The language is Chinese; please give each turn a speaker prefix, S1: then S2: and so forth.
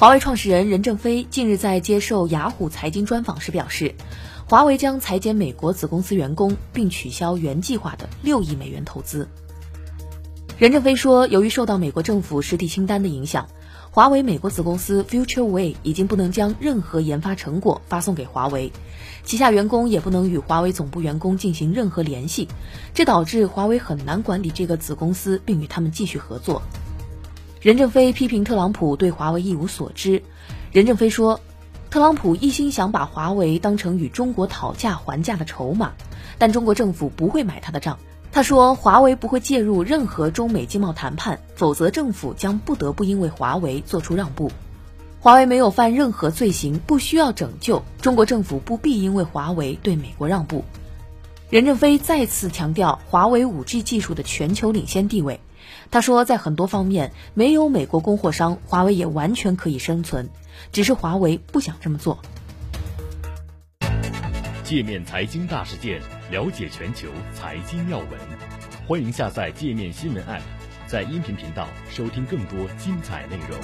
S1: 华为创始人任正非近日在接受雅虎财经专访时表示，华为将裁减美国子公司员工，并取消原计划的六亿美元投资。任正非说，由于受到美国政府实体清单的影响，华为美国子公司 FutureWay 已经不能将任何研发成果发送给华为，旗下员工也不能与华为总部员工进行任何联系，这导致华为很难管理这个子公司，并与他们继续合作。任正非批评特朗普对华为一无所知。任正非说，特朗普一心想把华为当成与中国讨价还价的筹码，但中国政府不会买他的账。他说，华为不会介入任何中美经贸谈判，否则政府将不得不因为华为做出让步。华为没有犯任何罪行，不需要拯救。中国政府不必因为华为对美国让步。任正非再次强调华为 5G 技术的全球领先地位。他说，在很多方面，没有美国供货商，华为也完全可以生存，只是华为不想这么做。
S2: 界面财经大事件，了解全球财经要闻，欢迎下载界面新闻 App，在音频频道收听更多精彩内容。